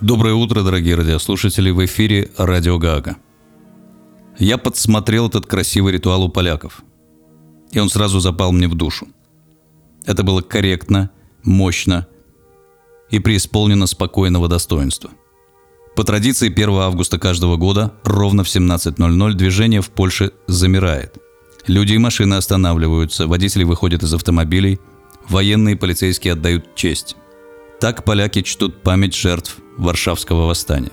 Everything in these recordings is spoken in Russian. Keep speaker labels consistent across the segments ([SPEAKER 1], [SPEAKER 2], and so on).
[SPEAKER 1] Доброе утро, дорогие радиослушатели, в эфире Радио Гага. Я подсмотрел этот красивый ритуал у поляков, и он сразу запал мне в душу. Это было корректно, мощно и преисполнено спокойного достоинства. По традиции 1 августа каждого года ровно в 17.00 движение в Польше замирает. Люди и машины останавливаются, водители выходят из автомобилей, военные и полицейские отдают честь. Так поляки чтут память жертв Варшавского восстания.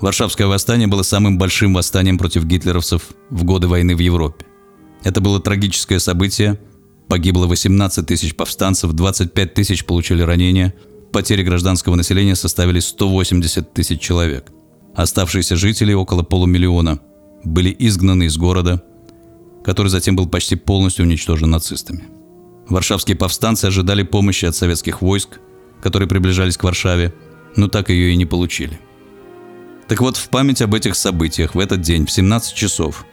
[SPEAKER 1] Варшавское восстание было самым большим восстанием против гитлеровцев в годы войны в Европе. Это было трагическое событие. Погибло 18 тысяч повстанцев, 25 тысяч получили ранения – Потери гражданского населения составили 180 тысяч человек. Оставшиеся жители, около полумиллиона, были изгнаны из города, который затем был почти полностью уничтожен нацистами. Варшавские повстанцы ожидали помощи от советских войск, которые приближались к Варшаве, но так ее и не получили. Так вот, в память об этих событиях в этот день в 17 часов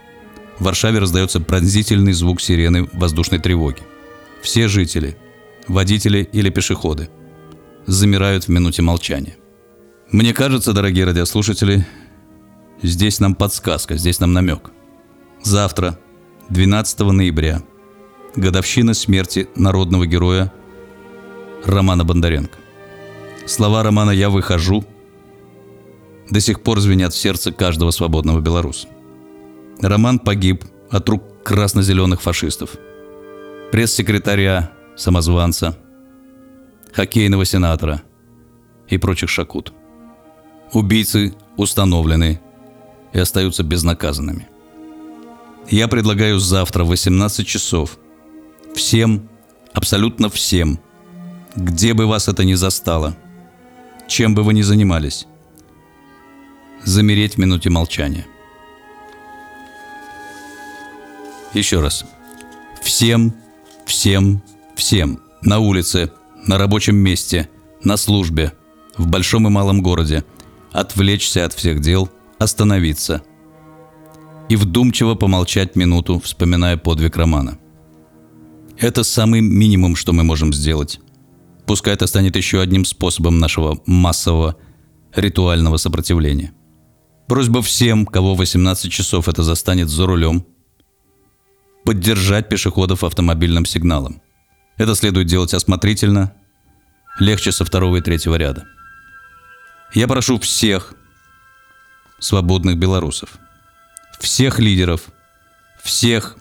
[SPEAKER 1] в Варшаве раздается пронзительный звук сирены воздушной тревоги. Все жители, водители или пешеходы – замирают в минуте молчания. Мне кажется, дорогие радиослушатели, здесь нам подсказка, здесь нам намек. Завтра, 12 ноября, годовщина смерти народного героя Романа Бондаренко. Слова романа «Я выхожу» до сих пор звенят в сердце каждого свободного белоруса. Роман погиб от рук красно-зеленых фашистов. Пресс-секретаря, самозванца – хоккейного сенатора и прочих шакут. Убийцы установлены и остаются безнаказанными. Я предлагаю завтра в 18 часов всем, абсолютно всем, где бы вас это ни застало, чем бы вы ни занимались, замереть в минуте молчания. Еще раз. Всем, всем, всем на улице – на рабочем месте, на службе, в большом и малом городе, отвлечься от всех дел, остановиться и вдумчиво помолчать минуту, вспоминая подвиг Романа. Это самый минимум, что мы можем сделать. Пускай это станет еще одним способом нашего массового ритуального сопротивления. Просьба всем, кого 18 часов это застанет за рулем, поддержать пешеходов автомобильным сигналом. Это следует делать осмотрительно, легче со второго и третьего ряда. Я прошу всех свободных белорусов, всех лидеров, всех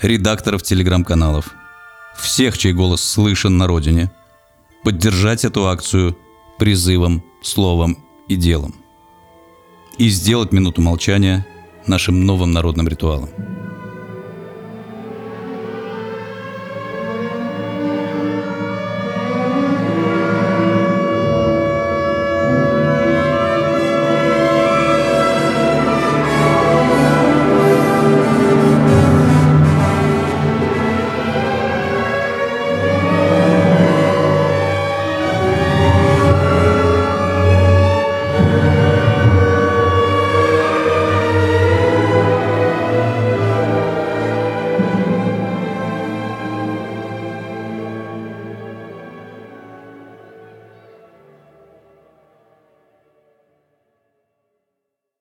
[SPEAKER 1] редакторов телеграм-каналов, всех, чей голос слышен на родине, поддержать эту акцию призывом, словом и делом. И сделать минуту молчания нашим новым народным ритуалом.